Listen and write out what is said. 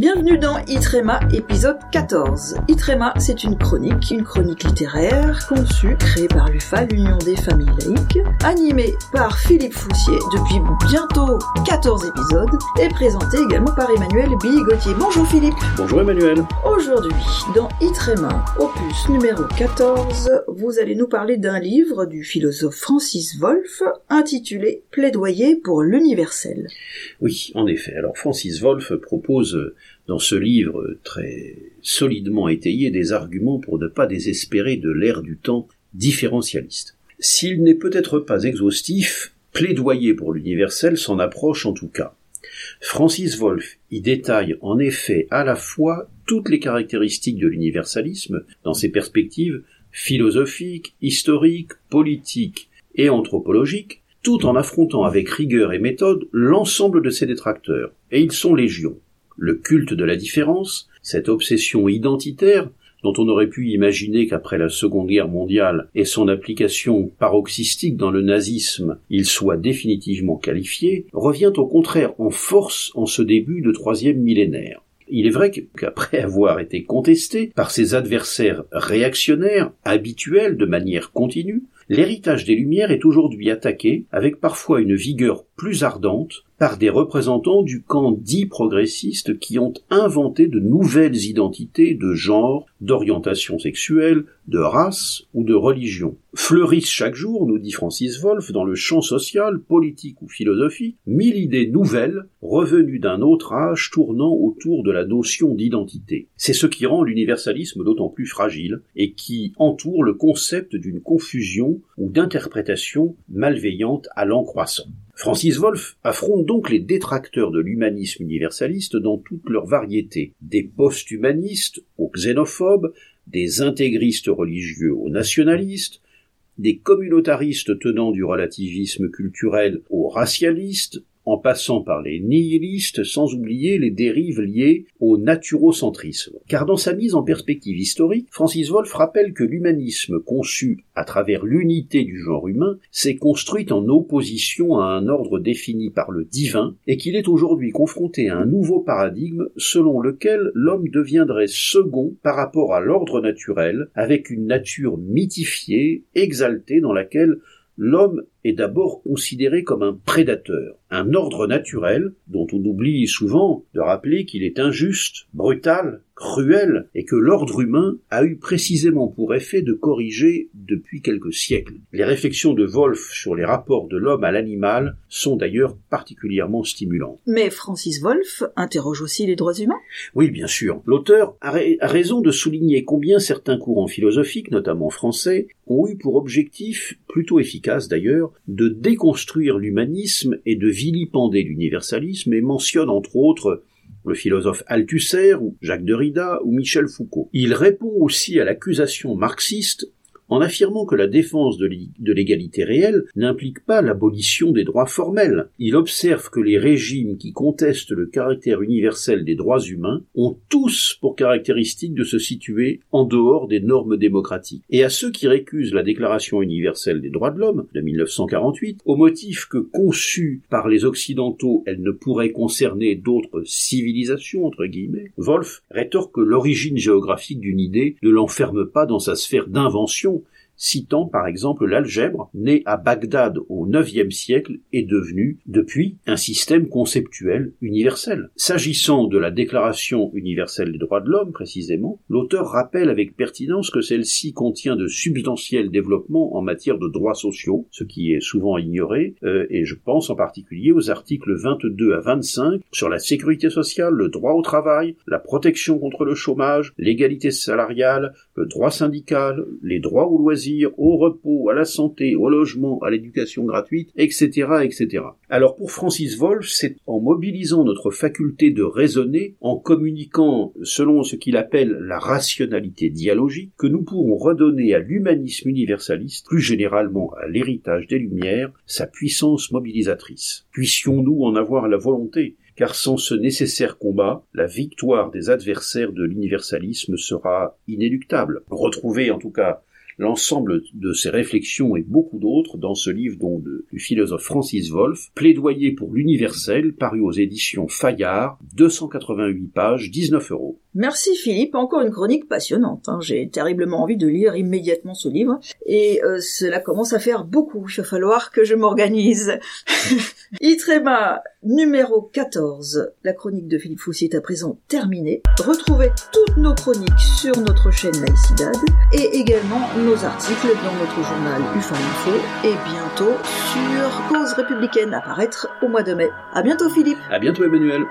Bienvenue dans Itrema, épisode 14. Itrema, c'est une chronique, une chronique littéraire, conçue, créée par l'UFA, l'Union des familles laïques, animée par Philippe Foussier depuis bientôt 14 épisodes, et présentée également par Emmanuel Bigotier. Bonjour Philippe. Bonjour Emmanuel. Aujourd'hui, dans Itrema, opus numéro 14, vous allez nous parler d'un livre du philosophe Francis Wolff, intitulé Plaidoyer pour l'universel. Oui, en effet. Alors Francis Wolff propose dans ce livre très solidement étayé des arguments pour ne pas désespérer de l'ère du temps différentialiste. S'il n'est peut-être pas exhaustif, plaidoyer pour l'universel s'en approche en tout cas. Francis Wolff y détaille en effet à la fois toutes les caractéristiques de l'universalisme dans ses perspectives philosophiques, historiques, politiques et anthropologiques, tout en affrontant avec rigueur et méthode l'ensemble de ses détracteurs, et ils sont légions le culte de la différence, cette obsession identitaire dont on aurait pu imaginer qu'après la Seconde Guerre mondiale et son application paroxystique dans le nazisme, il soit définitivement qualifié, revient au contraire en force en ce début de troisième millénaire. Il est vrai qu'après avoir été contesté par ses adversaires réactionnaires, habituels de manière continue, l'héritage des Lumières est aujourd'hui attaqué avec parfois une vigueur plus ardente par des représentants du camp dit progressiste qui ont inventé de nouvelles identités de genre, d'orientation sexuelle, de race ou de religion. Fleurissent chaque jour, nous dit Francis Wolff, dans le champ social, politique ou philosophique, mille idées nouvelles revenues d'un autre âge tournant autour de la notion d'identité. C'est ce qui rend l'universalisme d'autant plus fragile et qui entoure le concept d'une confusion ou d'interprétation malveillante à l'en croissant. Francis Wolff affronte donc les détracteurs de l'humanisme universaliste dans toute leur variété, des post-humanistes aux xénophobes, des intégristes religieux aux nationalistes, des communautaristes tenant du relativisme culturel aux racialistes, en passant par les nihilistes, sans oublier les dérives liées au naturocentrisme. Car dans sa mise en perspective historique, Francis Wolff rappelle que l'humanisme conçu à travers l'unité du genre humain s'est construit en opposition à un ordre défini par le divin et qu'il est aujourd'hui confronté à un nouveau paradigme selon lequel l'homme deviendrait second par rapport à l'ordre naturel avec une nature mythifiée, exaltée dans laquelle l'homme est d'abord considéré comme un prédateur, un ordre naturel dont on oublie souvent de rappeler qu'il est injuste, brutal, cruel, et que l'ordre humain a eu précisément pour effet de corriger depuis quelques siècles. Les réflexions de Wolff sur les rapports de l'homme à l'animal sont d'ailleurs particulièrement stimulantes. Mais Francis Wolff interroge aussi les droits humains? Oui, bien sûr. L'auteur a, a raison de souligner combien certains courants philosophiques, notamment français, ont eu pour objectif, plutôt efficace d'ailleurs, de déconstruire l'humanisme et de vilipender l'universalisme et mentionne entre autres le philosophe Althusser ou Jacques Derrida ou Michel Foucault. Il répond aussi à l'accusation marxiste en affirmant que la défense de l'égalité réelle n'implique pas l'abolition des droits formels. Il observe que les régimes qui contestent le caractère universel des droits humains ont tous pour caractéristique de se situer en dehors des normes démocratiques. Et à ceux qui récusent la Déclaration universelle des droits de l'homme de 1948, au motif que conçue par les Occidentaux, elle ne pourrait concerner d'autres civilisations, entre guillemets, Wolff rétorque que l'origine géographique d'une idée ne l'enferme pas dans sa sphère d'invention, citant par exemple l'algèbre, né à Bagdad au IXe siècle, est devenu, depuis, un système conceptuel universel. S'agissant de la Déclaration universelle des droits de l'homme, précisément, l'auteur rappelle avec pertinence que celle-ci contient de substantiels développements en matière de droits sociaux, ce qui est souvent ignoré, euh, et je pense en particulier aux articles 22 à 25 sur la sécurité sociale, le droit au travail, la protection contre le chômage, l'égalité salariale, le droit syndical, les droits aux loisirs, au repos, à la santé, au logement, à l'éducation gratuite, etc., etc. Alors pour Francis Wolff, c'est en mobilisant notre faculté de raisonner, en communiquant selon ce qu'il appelle la rationalité dialogique, que nous pourrons redonner à l'humanisme universaliste, plus généralement à l'héritage des Lumières, sa puissance mobilisatrice. Puissions-nous en avoir la volonté? Car sans ce nécessaire combat, la victoire des adversaires de l'universalisme sera inéluctable. Retrouver en tout cas l'ensemble de ces réflexions et beaucoup d'autres dans ce livre donc du philosophe Francis Wolff, Plaidoyer pour l'universel, paru aux éditions Fayard, 288 pages, 19 euros. Merci Philippe, encore une chronique passionnante. Hein. J'ai terriblement envie de lire immédiatement ce livre et euh, cela commence à faire beaucoup. Il va falloir que je m'organise. Itrema numéro 14. La chronique de Philippe Foussier est à présent terminée. Retrouvez toutes nos chroniques sur notre chaîne Laïcidad et également articles dans notre journal UFA Info et bientôt sur Cause républicaine à paraître au mois de mai. À bientôt Philippe. À bientôt Emmanuel.